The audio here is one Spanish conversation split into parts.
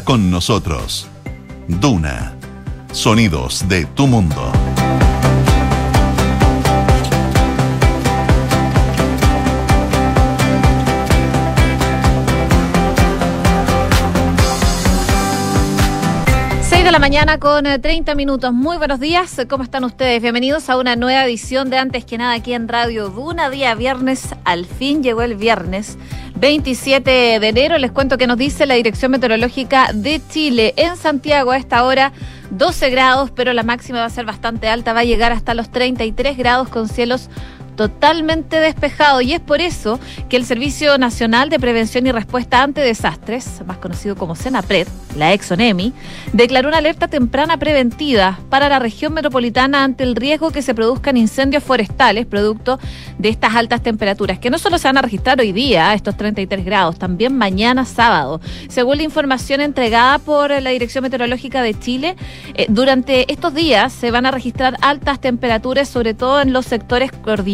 con nosotros. Duna. Sonidos de tu mundo. De la mañana con 30 minutos. Muy buenos días. ¿Cómo están ustedes? Bienvenidos a una nueva edición de Antes que nada aquí en Radio Duna. Día viernes. Al fin llegó el viernes. 27 de enero. Les cuento que nos dice la Dirección Meteorológica de Chile. En Santiago a esta hora 12 grados, pero la máxima va a ser bastante alta. Va a llegar hasta los 33 grados con cielos totalmente despejado y es por eso que el Servicio Nacional de Prevención y Respuesta ante Desastres, más conocido como SENAPRED, la EXONEMI, declaró una alerta temprana preventiva para la región metropolitana ante el riesgo que se produzcan incendios forestales producto de estas altas temperaturas, que no solo se van a registrar hoy día, estos 33 grados, también mañana sábado. Según la información entregada por la Dirección Meteorológica de Chile, eh, durante estos días se van a registrar altas temperaturas, sobre todo en los sectores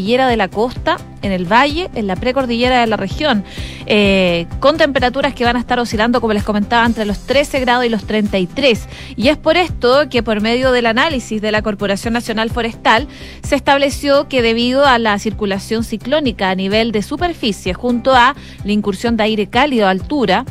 de la costa, en el valle, en la precordillera de la región, eh, con temperaturas que van a estar oscilando, como les comentaba, entre los 13 grados y los 33. Y es por esto que por medio del análisis de la Corporación Nacional Forestal se estableció que debido a la circulación ciclónica a nivel de superficie junto a la incursión de aire cálido a altura,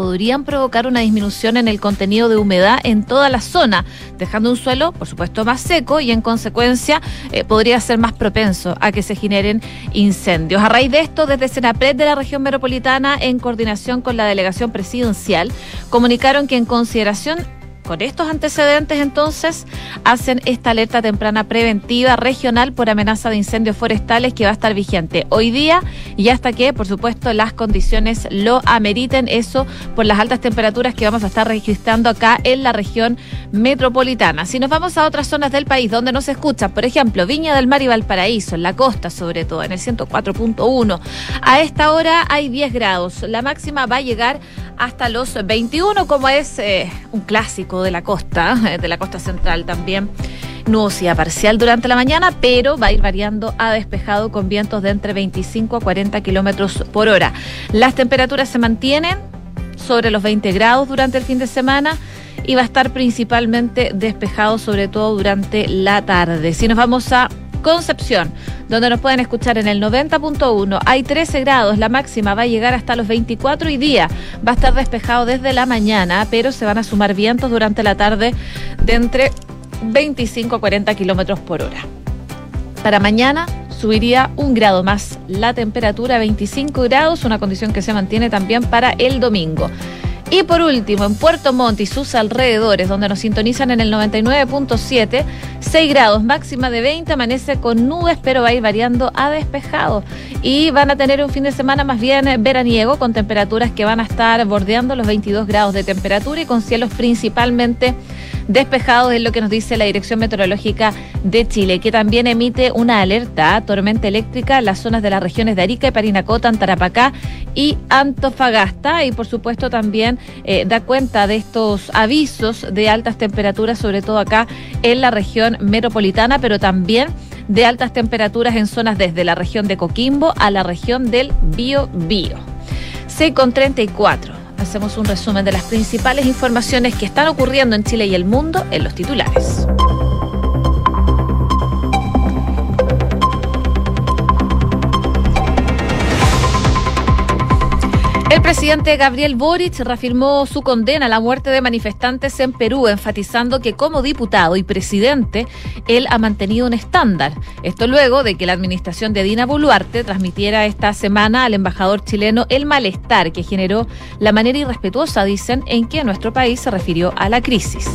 podrían provocar una disminución en el contenido de humedad en toda la zona, dejando un suelo, por supuesto, más seco y en consecuencia eh, podría ser más propenso a que se generen incendios. A raíz de esto, desde Senapred de la región metropolitana, en coordinación con la delegación presidencial, comunicaron que en consideración con estos antecedentes, entonces, hacen esta alerta temprana preventiva regional por amenaza de incendios forestales que va a estar vigente hoy día y hasta que, por supuesto, las condiciones lo ameriten. Eso por las altas temperaturas que vamos a estar registrando acá en la región metropolitana. Si nos vamos a otras zonas del país donde no se escucha, por ejemplo, Viña del Mar y Valparaíso, en la costa sobre todo, en el 104.1, a esta hora hay 10 grados. La máxima va a llegar hasta los 21, como es eh, un clásico de la costa, de la costa central también. Nubosidad parcial durante la mañana, pero va a ir variando a despejado con vientos de entre 25 a 40 kilómetros por hora. Las temperaturas se mantienen sobre los 20 grados durante el fin de semana y va a estar principalmente despejado, sobre todo durante la tarde. Si nos vamos a Concepción, donde nos pueden escuchar en el 90.1. Hay 13 grados, la máxima va a llegar hasta los 24 y día va a estar despejado desde la mañana, pero se van a sumar vientos durante la tarde de entre 25 a 40 kilómetros por hora. Para mañana subiría un grado más la temperatura, 25 grados, una condición que se mantiene también para el domingo. Y por último, en Puerto Montt y sus alrededores, donde nos sintonizan en el 99.7, 6 grados, máxima de 20, amanece con nubes, pero va a ir variando a despejado. Y van a tener un fin de semana más bien veraniego, con temperaturas que van a estar bordeando los 22 grados de temperatura y con cielos principalmente despejados, es lo que nos dice la Dirección Meteorológica de Chile, que también emite una alerta tormenta eléctrica en las zonas de las regiones de Arica y Parinacota, Tarapacá y Antofagasta. Y por supuesto también eh, da cuenta de estos avisos de altas temperaturas, sobre todo acá en la región metropolitana, pero también de altas temperaturas en zonas desde la región de Coquimbo a la región del Bío Bío. C con 34 hacemos un resumen de las principales informaciones que están ocurriendo en Chile y el mundo en los titulares. Presidente Gabriel Boric reafirmó su condena a la muerte de manifestantes en Perú, enfatizando que como diputado y presidente, él ha mantenido un estándar. Esto luego de que la administración de Dina Boluarte transmitiera esta semana al embajador chileno el malestar que generó la manera irrespetuosa, dicen, en que nuestro país se refirió a la crisis.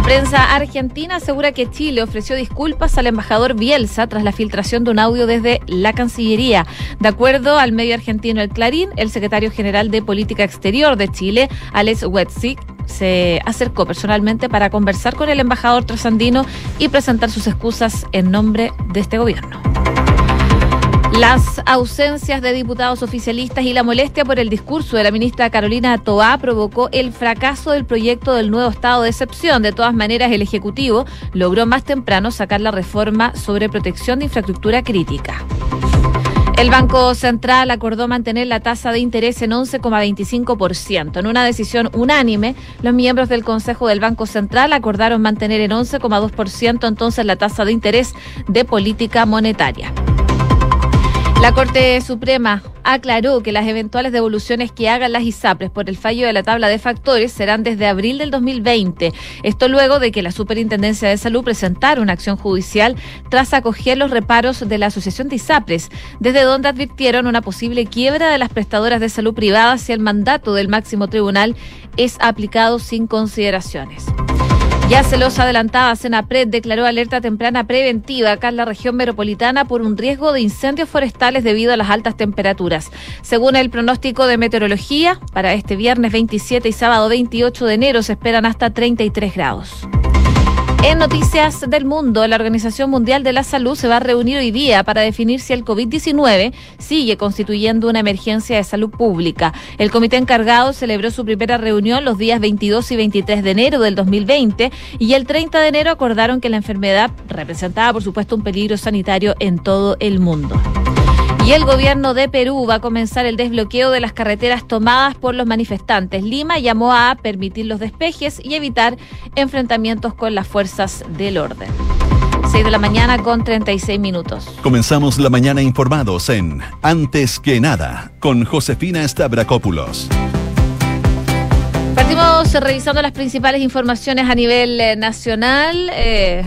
La prensa argentina asegura que Chile ofreció disculpas al embajador Bielsa tras la filtración de un audio desde la Cancillería. De acuerdo al medio argentino El Clarín, el secretario general de Política Exterior de Chile, Alex Wetzik, se acercó personalmente para conversar con el embajador trasandino y presentar sus excusas en nombre de este gobierno. Las ausencias de diputados oficialistas y la molestia por el discurso de la ministra Carolina Toá provocó el fracaso del proyecto del nuevo estado de excepción. De todas maneras, el Ejecutivo logró más temprano sacar la reforma sobre protección de infraestructura crítica. El Banco Central acordó mantener la tasa de interés en 11,25%. En una decisión unánime, los miembros del Consejo del Banco Central acordaron mantener en 11,2% entonces la tasa de interés de política monetaria. La Corte Suprema aclaró que las eventuales devoluciones que hagan las ISAPRES por el fallo de la tabla de factores serán desde abril del 2020. Esto luego de que la Superintendencia de Salud presentara una acción judicial tras acoger los reparos de la Asociación de ISAPRES, desde donde advirtieron una posible quiebra de las prestadoras de salud privadas si el mandato del máximo tribunal es aplicado sin consideraciones. Ya se los adelantaba, Senapred declaró alerta temprana preventiva acá en la región metropolitana por un riesgo de incendios forestales debido a las altas temperaturas. Según el pronóstico de meteorología, para este viernes 27 y sábado 28 de enero se esperan hasta 33 grados. En noticias del mundo, la Organización Mundial de la Salud se va a reunir hoy día para definir si el COVID-19 sigue constituyendo una emergencia de salud pública. El comité encargado celebró su primera reunión los días 22 y 23 de enero del 2020 y el 30 de enero acordaron que la enfermedad representaba, por supuesto, un peligro sanitario en todo el mundo. Y el gobierno de Perú va a comenzar el desbloqueo de las carreteras tomadas por los manifestantes. Lima llamó a permitir los despejes y evitar enfrentamientos con las fuerzas del orden. 6 de la mañana con 36 minutos. Comenzamos la mañana informados en Antes que nada con Josefina Stavrakopoulos. Partimos revisando las principales informaciones a nivel eh, nacional. Eh,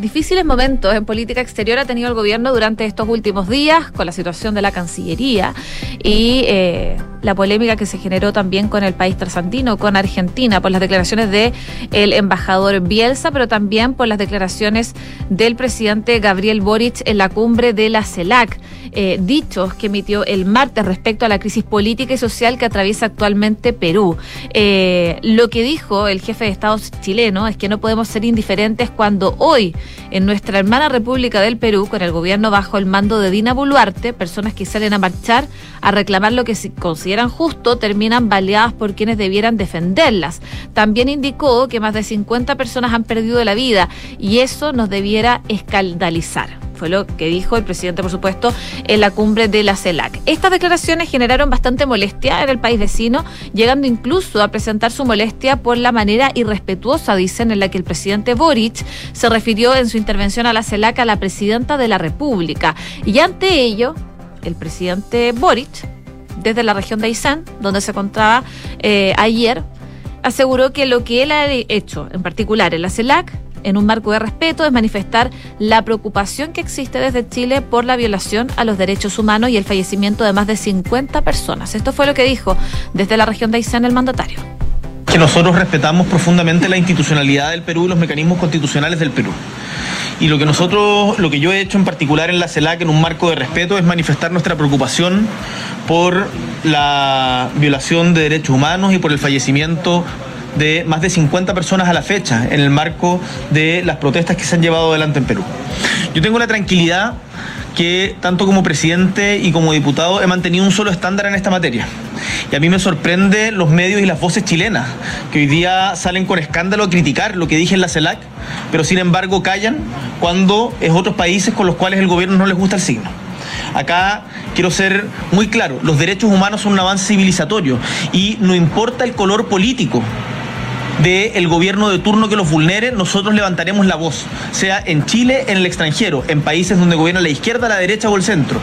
difíciles momentos en política exterior ha tenido el gobierno durante estos últimos días con la situación de la Cancillería y eh, la polémica que se generó también con el país trasandino, con Argentina, por las declaraciones de el embajador Bielsa, pero también por las declaraciones del presidente Gabriel Boric en la cumbre de la CELAC. Eh, dichos que emitió el martes respecto a la crisis política y social que atraviesa actualmente Perú. Eh, lo que dijo el jefe de Estado chileno es que no podemos ser indiferentes cuando hoy en nuestra hermana República del Perú, con el gobierno bajo el mando de Dina Boluarte, personas que salen a marchar a reclamar lo que se consideran justo terminan baleadas por quienes debieran defenderlas. También indicó que más de 50 personas han perdido la vida y eso nos debiera escandalizar. Fue lo que dijo el presidente, por supuesto, en la cumbre de la CELAC. Estas declaraciones generaron bastante molestia en el país vecino, llegando incluso a presentar su molestia por la manera irrespetuosa, dicen, en la que el presidente Boric se refirió en su intervención a la CELAC a la presidenta de la República. Y ante ello, el presidente Boric, desde la región de Aysán, donde se encontraba eh, ayer, aseguró que lo que él ha hecho, en particular en la CELAC, en un marco de respeto es manifestar la preocupación que existe desde Chile por la violación a los derechos humanos y el fallecimiento de más de 50 personas. Esto fue lo que dijo desde la región de Aysén el mandatario. Que nosotros respetamos profundamente la institucionalidad del Perú y los mecanismos constitucionales del Perú. Y lo que nosotros, lo que yo he hecho en particular en la CELAC en un marco de respeto es manifestar nuestra preocupación por la violación de derechos humanos y por el fallecimiento de más de 50 personas a la fecha en el marco de las protestas que se han llevado adelante en Perú. Yo tengo la tranquilidad que tanto como presidente y como diputado he mantenido un solo estándar en esta materia. Y a mí me sorprende los medios y las voces chilenas, que hoy día salen con escándalo a criticar lo que dije en la CELAC, pero sin embargo callan cuando es otros países con los cuales el gobierno no les gusta el signo. Acá quiero ser muy claro, los derechos humanos son un avance civilizatorio y no importa el color político del gobierno de turno que los vulnere, nosotros levantaremos la voz, sea en Chile, en el extranjero, en países donde gobierna la izquierda, la derecha o el centro.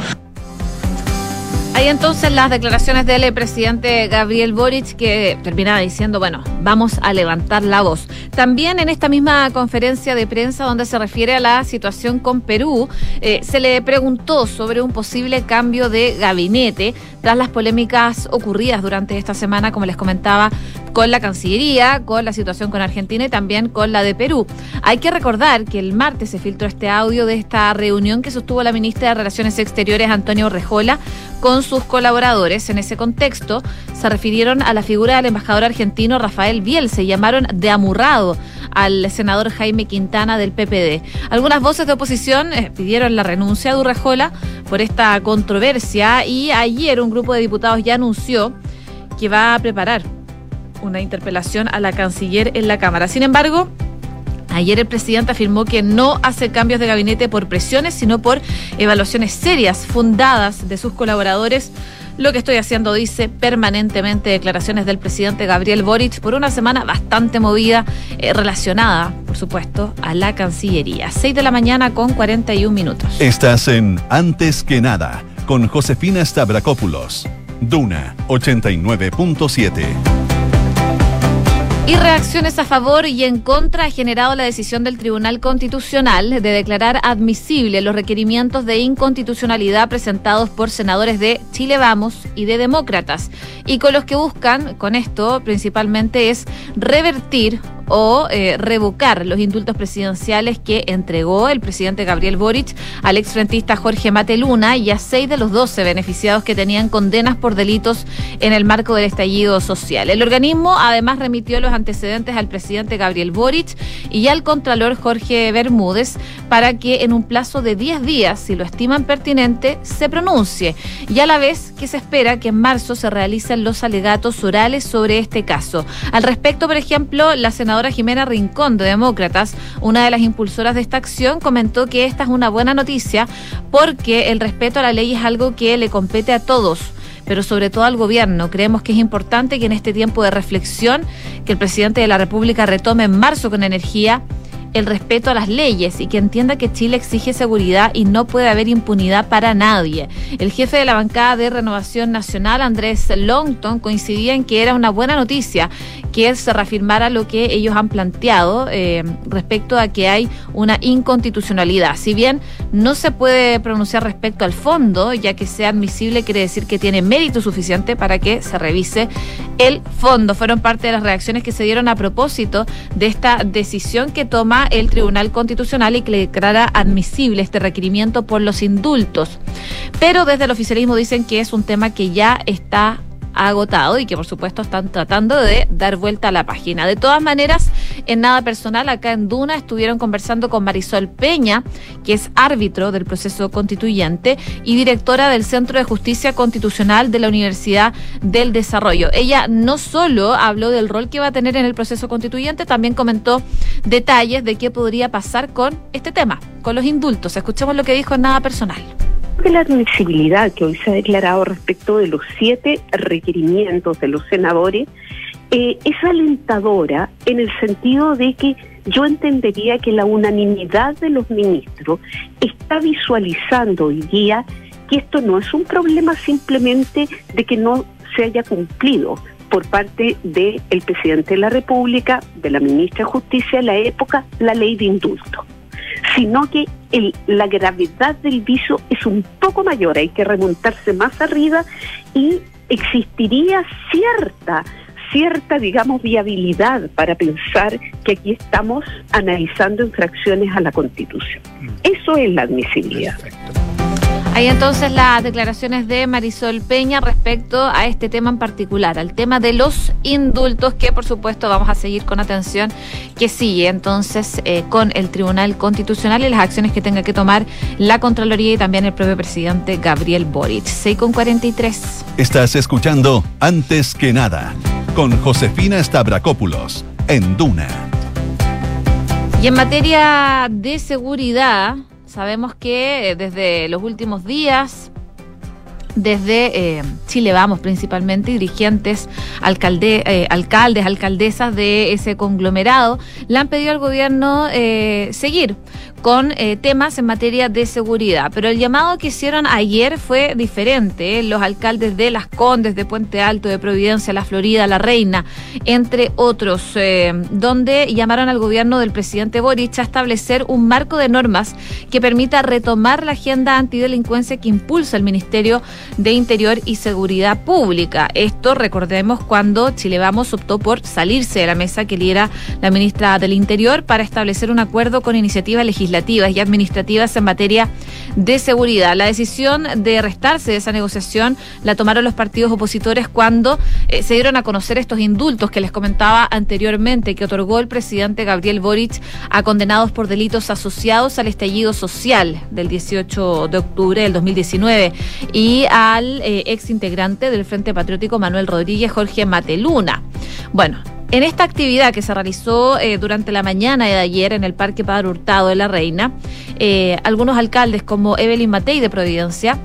Hay entonces las declaraciones del presidente Gabriel Boric que terminaba diciendo, bueno, vamos a levantar la voz. También en esta misma conferencia de prensa donde se refiere a la situación con Perú, eh, se le preguntó sobre un posible cambio de gabinete tras las polémicas ocurridas durante esta semana, como les comentaba, con la Cancillería, con la situación con Argentina y también con la de Perú. Hay que recordar que el martes se filtró este audio de esta reunión que sostuvo la ministra de Relaciones Exteriores, Antonio Rejola, con sus colaboradores. En ese contexto, se refirieron a la figura del embajador argentino Rafael Biel, se llamaron de amurrado al senador Jaime Quintana del PPD. Algunas voces de oposición eh, pidieron la renuncia de Urrejola por esta controversia y ayer un grupo de diputados ya anunció que va a preparar una interpelación a la canciller en la Cámara. Sin embargo, Ayer el presidente afirmó que no hace cambios de gabinete por presiones, sino por evaluaciones serias, fundadas de sus colaboradores. Lo que estoy haciendo, dice, permanentemente declaraciones del presidente Gabriel Boric por una semana bastante movida, eh, relacionada, por supuesto, a la Cancillería. 6 de la mañana con 41 minutos. Estás en Antes que nada, con Josefina Stavrakopoulos. Duna 89.7. Y reacciones a favor y en contra ha generado la decisión del Tribunal Constitucional de declarar admisible los requerimientos de inconstitucionalidad presentados por senadores de Chile Vamos y de Demócratas, y con los que buscan, con esto principalmente, es revertir o eh, revocar los indultos presidenciales que entregó el presidente Gabriel Boric al exfrentista Jorge Mateluna y a seis de los doce beneficiados que tenían condenas por delitos en el marco del estallido social. El organismo además remitió los antecedentes al presidente Gabriel Boric y al contralor Jorge Bermúdez para que en un plazo de 10 días, si lo estiman pertinente, se pronuncie y a la vez que se espera que en marzo se realicen los alegatos orales sobre este caso. Al respecto, por ejemplo, la senadora senadora Jimena Rincón de Demócratas, una de las impulsoras de esta acción, comentó que esta es una buena noticia porque el respeto a la ley es algo que le compete a todos pero sobre todo al gobierno. Creemos que es importante que en este tiempo de reflexión que el presidente de la República retome en marzo con energía el respeto a las leyes y que entienda que Chile exige seguridad y no puede haber impunidad para nadie. El jefe de la bancada de Renovación Nacional, Andrés Longton, coincidía en que era una buena noticia que se reafirmara lo que ellos han planteado eh, respecto a que hay una inconstitucionalidad. Si bien no se puede pronunciar respecto al fondo, ya que sea admisible quiere decir que tiene mérito suficiente para que se revise el fondo. Fueron parte de las reacciones que se dieron a propósito de esta decisión que toma el Tribunal Constitucional y que declara admisible este requerimiento por los indultos. Pero desde el oficialismo dicen que es un tema que ya está agotado y que por supuesto están tratando de dar vuelta a la página. De todas maneras, en nada personal, acá en Duna estuvieron conversando con Marisol Peña, que es árbitro del proceso constituyente y directora del Centro de Justicia Constitucional de la Universidad del Desarrollo. Ella no solo habló del rol que va a tener en el proceso constituyente, también comentó detalles de qué podría pasar con este tema, con los indultos. Escuchemos lo que dijo en nada personal de la admisibilidad que hoy se ha declarado respecto de los siete requerimientos de los senadores eh, es alentadora en el sentido de que yo entendería que la unanimidad de los ministros está visualizando hoy día que esto no es un problema simplemente de que no se haya cumplido por parte del presidente de la República, de la ministra de Justicia de la época, la ley de indulto sino que la gravedad del viso es un poco mayor, hay que remontarse más arriba y existiría cierta cierta, digamos, viabilidad para pensar que aquí estamos analizando infracciones a la Constitución. Mm. Eso es la admisibilidad. Hay entonces las declaraciones de Marisol Peña respecto a este tema en particular, al tema de los indultos, que por supuesto vamos a seguir con atención, que sigue entonces eh, con el Tribunal Constitucional y las acciones que tenga que tomar la Contraloría y también el propio presidente Gabriel Boric. 6 con 43. Estás escuchando Antes que nada con Josefina Stavrakopoulos en Duna. Y en materia de seguridad, Sabemos que eh, desde los últimos días, desde eh, Chile Vamos principalmente, dirigentes, alcalde, eh, alcaldes, alcaldesas de ese conglomerado, le han pedido al gobierno seguir con eh, temas en materia de seguridad. Pero el llamado que hicieron ayer fue diferente. ¿eh? Los alcaldes de Las Condes, de Puente Alto, de Providencia, La Florida, La Reina, entre otros, eh, donde llamaron al gobierno del presidente Boric a establecer un marco de normas que permita retomar la agenda antidelincuencia que impulsa el Ministerio de Interior y Seguridad Pública. Esto, recordemos, cuando Chile Vamos optó por salirse de la mesa que lidera la ministra del Interior para establecer un acuerdo con iniciativa legislativa legislativas y administrativas en materia de seguridad. La decisión de restarse de esa negociación la tomaron los partidos opositores cuando eh, se dieron a conocer estos indultos que les comentaba anteriormente que otorgó el presidente Gabriel Boric a condenados por delitos asociados al estallido social del 18 de octubre del 2019 y al eh, ex integrante del Frente Patriótico Manuel Rodríguez Jorge Mateluna. Bueno, En esta actividad que se realizó eh, durante la mañana de ayer en el Parque Padre Hurtado de la Reina, eh, algunos alcaldes como Evelyn Matei de Providencia,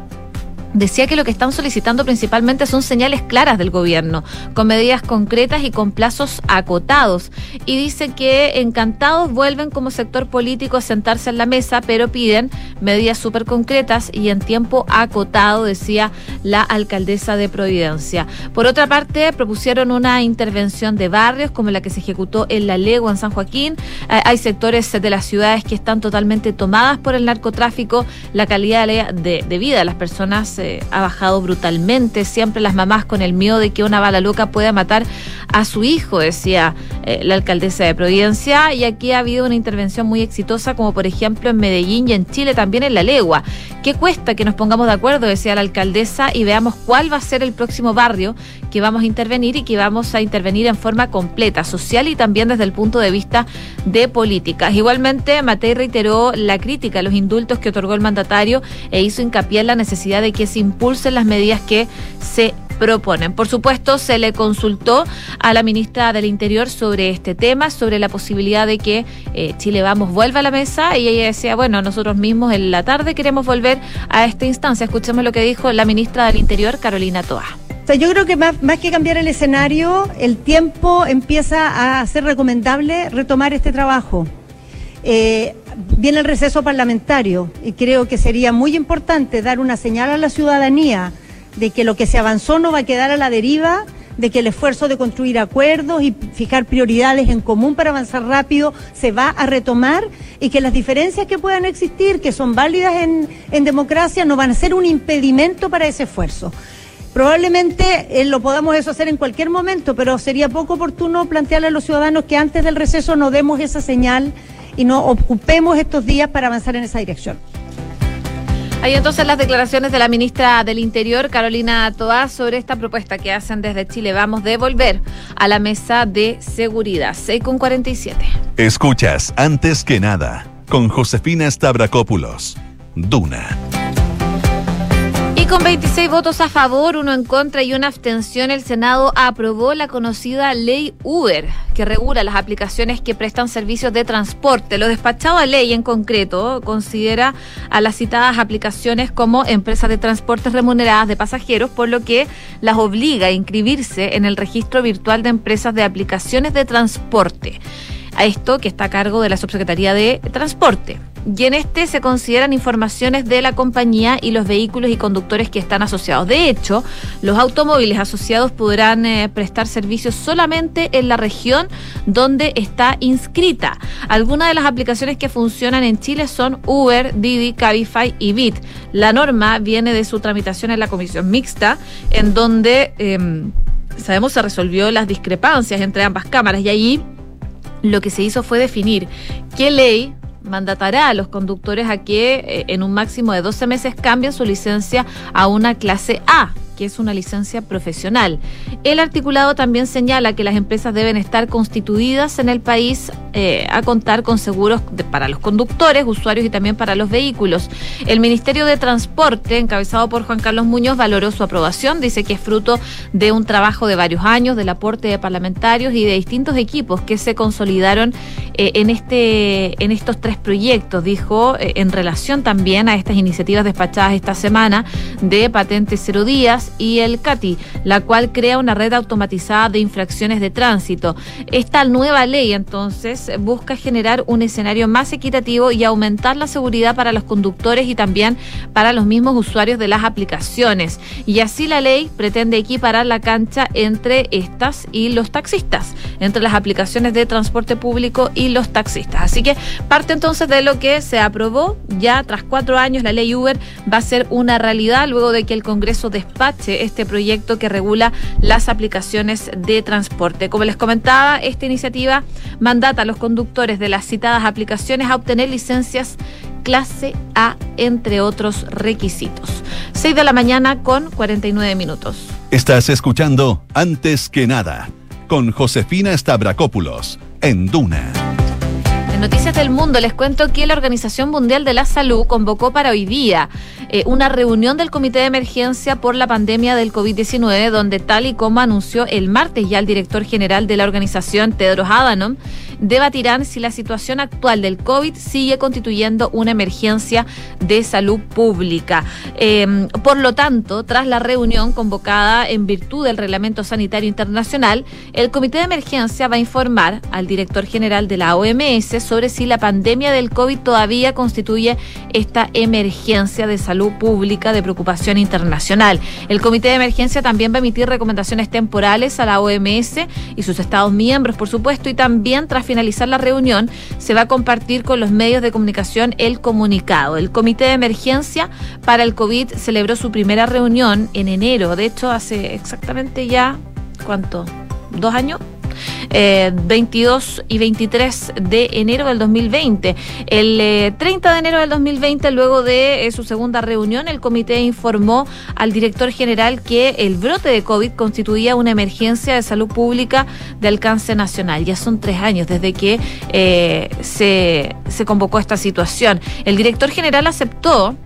decía que lo que están solicitando principalmente son señales claras del gobierno, con medidas concretas y con plazos acotados. Y dice que encantados vuelven como sector político a sentarse en la mesa, pero piden medidas súper concretas y en tiempo acotado, decía la alcaldesa de Providencia. Por otra parte, propusieron una intervención de barrios como la que se ejecutó en La Legua, en San Joaquín. Eh, hay sectores de las ciudades que están totalmente tomadas por el narcotráfico. La calidad de, de vida de las personas ha bajado brutalmente. Siempre las mamás con el miedo de que una bala loca pueda matar a su hijo, decía eh, la alcaldesa de Providencia. Y aquí ha habido una intervención muy exitosa, como por ejemplo en Medellín y en Chile también en La Legua. ¿Qué cuesta que nos pongamos de acuerdo, decía la alcaldesa, y veamos cuál va a ser el próximo barrio que vamos a intervenir y que vamos a intervenir en forma completa, social y también desde el punto de vista de políticas. Igualmente, Matei reiteró la crítica a los indultos que otorgó el mandatario e hizo hincapié en la necesidad de que se impulsen las medidas que se proponen. Por supuesto, se le consultó a la ministra del Interior sobre este tema, sobre la posibilidad de que eh, Chile Vamos vuelva a la mesa y ella decía, bueno, nosotros mismos en la tarde queremos volver a esta instancia. Escuchemos lo que dijo la ministra del Interior, Carolina Toa. Yo creo que más, que cambiar el escenario, el tiempo empieza a ser recomendable retomar este trabajo. Eh, viene el receso parlamentario y creo que sería muy importante dar una señal a la ciudadanía de que lo que se avanzó no va a quedar a la deriva, de que el esfuerzo de construir acuerdos y fijar prioridades en común para avanzar rápido se va a retomar y que las diferencias que puedan existir, que son válidas en, en democracia, no van a ser un impedimento para ese esfuerzo. Probablemente eh, lo podamos eso hacer en cualquier momento, pero sería poco oportuno plantearle a los ciudadanos que antes del receso no demos esa señal y no ocupemos estos días para avanzar en esa dirección. Hay entonces las declaraciones de la ministra del Interior, Carolina Toá, sobre esta propuesta que hacen desde Chile. Vamos a volver a la mesa de seguridad. 6 con 47. Escuchas, antes que nada, con Josefina Stavrakopoulos. Duna con 26 votos a favor, uno en contra y una abstención, el Senado aprobó la conocida ley Uber, que regula las aplicaciones que prestan servicios de transporte. Lo despachado a ley en concreto considera a las citadas aplicaciones como empresas de transportes remuneradas de pasajeros, por lo que las obliga a inscribirse en el registro virtual de empresas de aplicaciones de transporte. A esto que está a cargo de la Subsecretaría de Transporte y en este se consideran informaciones de la compañía y los vehículos y conductores que están asociados. De hecho, los automóviles asociados podrán eh, prestar servicios solamente en la región donde está inscrita. Algunas de las aplicaciones que funcionan en Chile son Uber, Didi, Cabify y Bit. La norma viene de su tramitación en la comisión mixta, en donde em, sabemos se resolvió las discrepancias entre ambas cámaras y allí lo que se hizo fue definir qué ley mandatará a los conductores a que eh, en un máximo de 12 meses cambien su licencia a una clase A que es una licencia profesional. El articulado también señala que las empresas deben estar constituidas en el país eh, a contar con seguros para los conductores, usuarios y también para los vehículos. El Ministerio de Transporte, encabezado por Juan Carlos Muñoz, valoró su aprobación. Dice que es fruto de un trabajo de varios años, del aporte de parlamentarios y de distintos equipos que se consolidaron eh, en, este, en estos tres proyectos, dijo, eh, en relación también a estas iniciativas despachadas esta semana de patentes cero días y el CATI, la cual crea una red automatizada de infracciones de tránsito. Esta nueva ley entonces busca generar un escenario más equitativo y aumentar la seguridad para los conductores y también para los mismos usuarios de las aplicaciones. Y así la ley pretende equiparar la cancha entre estas y los taxistas, entre las aplicaciones de transporte público y los taxistas. Así que parte entonces de lo que se aprobó ya tras cuatro años la ley Uber va a ser una realidad luego de que el Congreso despache este proyecto que regula las aplicaciones de transporte. Como les comentaba, esta iniciativa mandata a los conductores de las citadas aplicaciones a obtener licencias clase A, entre otros requisitos. 6 de la mañana con 49 minutos. Estás escuchando Antes que nada con Josefina Stavrakopoulos en Duna. En Noticias del Mundo les cuento que la Organización Mundial de la Salud convocó para hoy día eh, una reunión del Comité de Emergencia por la pandemia del COVID-19, donde tal y como anunció el martes ya el director general de la organización, Tedros Adhanom, debatirán si la situación actual del COVID sigue constituyendo una emergencia de salud pública. Em, por lo tanto, tras la reunión convocada en virtud del Reglamento Sanitario Internacional, el Comité de Emergencia va a informar al director general de la OMS sobre si la pandemia del COVID todavía constituye esta emergencia de salud pública de preocupación internacional. El Comité de Emergencia también va a emitir recomendaciones temporales a la OMS y sus Estados miembros, por supuesto, y también tras finalizar la reunión, se va a compartir con los medios de comunicación el comunicado. El Comité de Emergencia para el COVID celebró su primera reunión en enero, de hecho hace exactamente ya, ¿cuánto? ¿Dos años? 22 eh, y 23 de enero del 2020. El 30 eh, de enero del 2020, luego de eh, su segunda reunión, el comité informó al director general que el brote de COVID constituía una emergencia de salud pública de alcance nacional. Ya son tres años desde que se, se convocó esta situación. El director general aceptó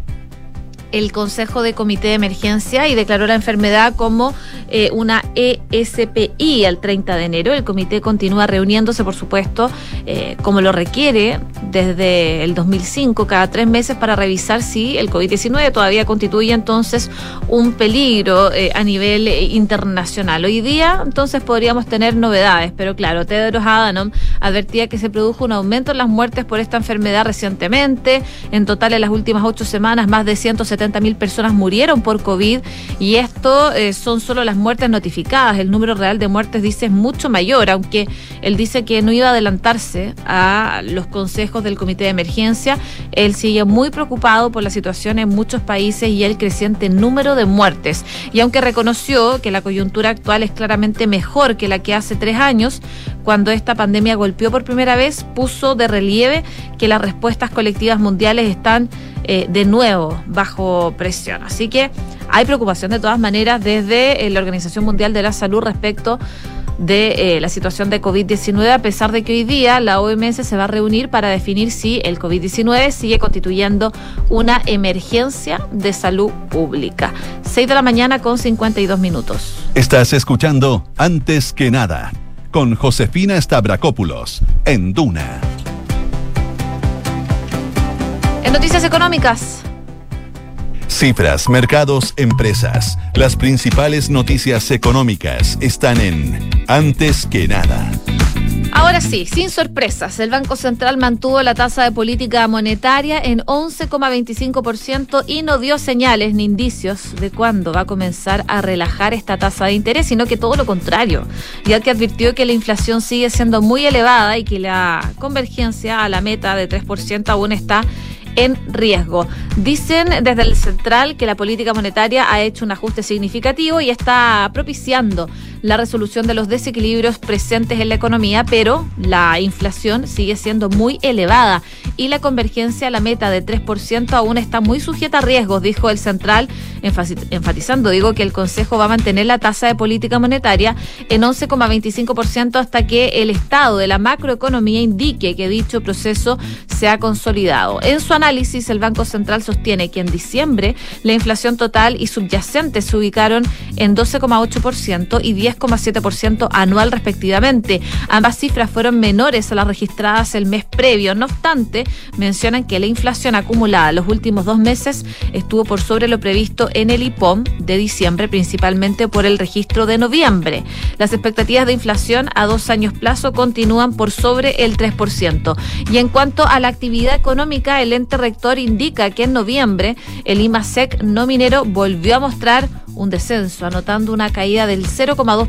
el Consejo de Comité de Emergencia y declaró la enfermedad como eh, una ESPI al 30 de enero. El comité continúa reuniéndose, por supuesto, eh, como lo requiere desde el 2005, cada tres meses para revisar si el COVID-19 todavía constituye entonces un peligro eh, a nivel internacional. Hoy día entonces podríamos tener novedades, pero claro, Tedros Adhanom advertía que se produjo un aumento en las muertes por esta enfermedad recientemente. En total, en las últimas ocho semanas, más de 170 mil personas murieron por COVID y esto eh, son solo las muertes notificadas. El número real de muertes dice es mucho mayor, aunque él dice que no iba a adelantarse a los consejos del comité de emergencia. Él sigue muy preocupado por la situación en muchos países y el creciente número de muertes. Y aunque reconoció que la coyuntura actual es claramente mejor que la que hace tres años, cuando esta pandemia golpeó por primera vez, puso de relieve que las respuestas colectivas mundiales están eh, de nuevo bajo presión. Así que hay preocupación de todas maneras desde eh, la Organización Mundial de la Salud respecto de eh, la situación de COVID-19, a pesar de que hoy día la OMS se va a reunir para definir si el COVID-19 sigue constituyendo una emergencia de salud pública. 6 de la mañana con 52 minutos. Estás escuchando Antes que nada con Josefina Stavrakopoulos en Duna. Noticias Económicas. Cifras, mercados, empresas. Las principales noticias económicas están en Antes que nada. Ahora sí, sin sorpresas, el Banco Central mantuvo la tasa de política monetaria en 11,25% y no dio señales ni indicios de cuándo va a comenzar a relajar esta tasa de interés, sino que todo lo contrario, ya que advirtió que la inflación sigue siendo muy elevada y que la convergencia a la meta de 3% aún está en riesgo. Dicen desde el central que la política monetaria ha hecho un ajuste significativo y está propiciando la resolución de los desequilibrios presentes en la economía, pero la inflación sigue siendo muy elevada y la convergencia a la meta de 3% aún está muy sujeta a riesgos, dijo el central, enfatizando, digo, que el Consejo va a mantener la tasa de política monetaria en 11,25% hasta que el estado de la macroeconomía indique que dicho proceso se ha consolidado. En su análisis, el Banco Central sostiene que en diciembre la inflación total y subyacente se ubicaron en 12,8% y 10 10,7% anual respectivamente. Ambas cifras fueron menores a las registradas el mes previo. No obstante, mencionan que la inflación acumulada los últimos dos meses estuvo por sobre lo previsto en el IPOM de diciembre, principalmente por el registro de noviembre. Las expectativas de inflación a dos años plazo continúan por sobre el 3%. Y en cuanto a la actividad económica, el ente rector indica que en noviembre el IMASEC no minero volvió a mostrar un descenso, anotando una caída del 0,2%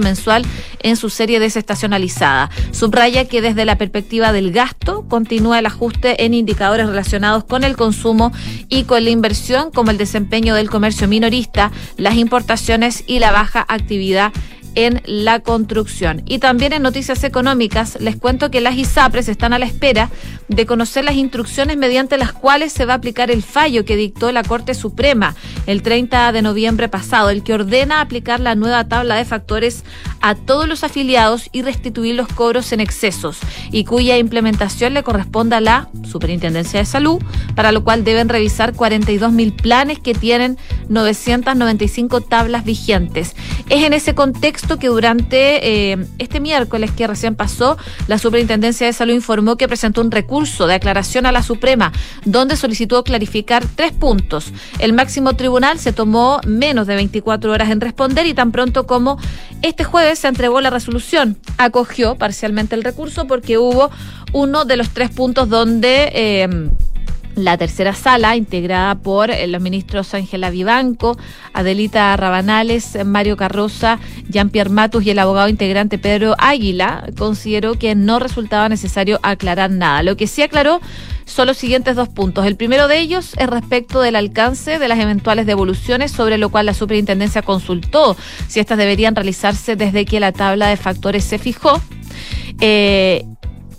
mensual en su serie desestacionalizada. Subraya que desde la perspectiva del gasto continúa el ajuste en indicadores relacionados con el consumo y con la inversión, como el desempeño del comercio minorista, las importaciones y la baja actividad en la construcción. Y también en noticias económicas les cuento que las ISAPRES están a la espera de conocer las instrucciones mediante las cuales se va a aplicar el fallo que dictó la Corte Suprema el 30 de noviembre pasado, el que ordena aplicar la nueva tabla de factores a todos los afiliados y restituir los cobros en excesos y cuya implementación le corresponde a la Superintendencia de Salud, para lo cual deben revisar 42 mil planes que tienen 995 tablas vigentes. Es en ese contexto que durante eh, este miércoles que recién pasó, la Superintendencia de Salud informó que presentó un recurso de aclaración a la Suprema, donde solicitó clarificar tres puntos. El máximo tribunal se tomó menos de 24 horas en responder y tan pronto como este jueves se entregó la resolución, acogió parcialmente el recurso porque hubo uno de los tres puntos donde... Eh, la tercera sala, integrada por eh, los ministros Ángela Vivanco, Adelita Rabanales, Mario Carroza, Jean-Pierre Matus y el abogado integrante Pedro Águila, consideró que no resultaba necesario aclarar nada. Lo que sí aclaró son los siguientes dos puntos. El primero de ellos es respecto del alcance de las eventuales devoluciones, sobre lo cual la superintendencia consultó si estas deberían realizarse desde que la tabla de factores se fijó. Eh,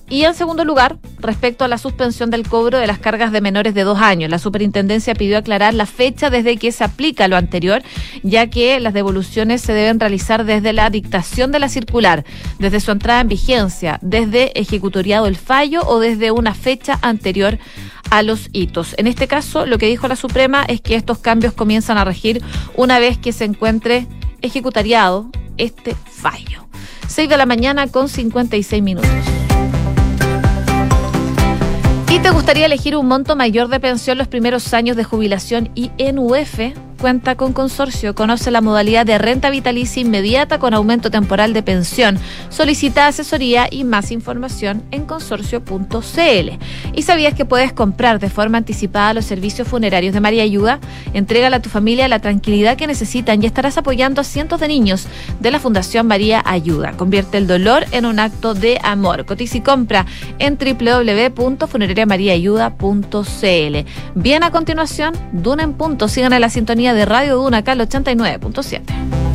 y en segundo lugar, respecto a la suspensión del cobro de las cargas de menores de dos años, la superintendencia pidió aclarar la fecha desde que se aplica lo anterior, ya que las devoluciones se deben realizar desde la dictación de la circular, desde su entrada en vigencia, desde ejecutoriado el fallo o desde una fecha anterior a los hitos. En este caso, lo que dijo la Suprema es que estos cambios comienzan a regir una vez que se encuentre ejecutariado este fallo. 6 de la mañana con 56 minutos. ¿Y te gustaría elegir un monto mayor de pensión los primeros años de jubilación y en UF? Cuenta con consorcio. Conoce la modalidad de renta vitalicia inmediata con aumento temporal de pensión. Solicita asesoría y más información en consorcio.cl. ¿Y sabías que puedes comprar de forma anticipada los servicios funerarios de María Ayuda? Entrégale a tu familia la tranquilidad que necesitan y estarás apoyando a cientos de niños de la Fundación María Ayuda. Convierte el dolor en un acto de amor. Cotiza y compra en www.funerariamariaayuda.cl. Bien a continuación, Duna en punto. Sigan en la de Radio Duna acá al 89.7.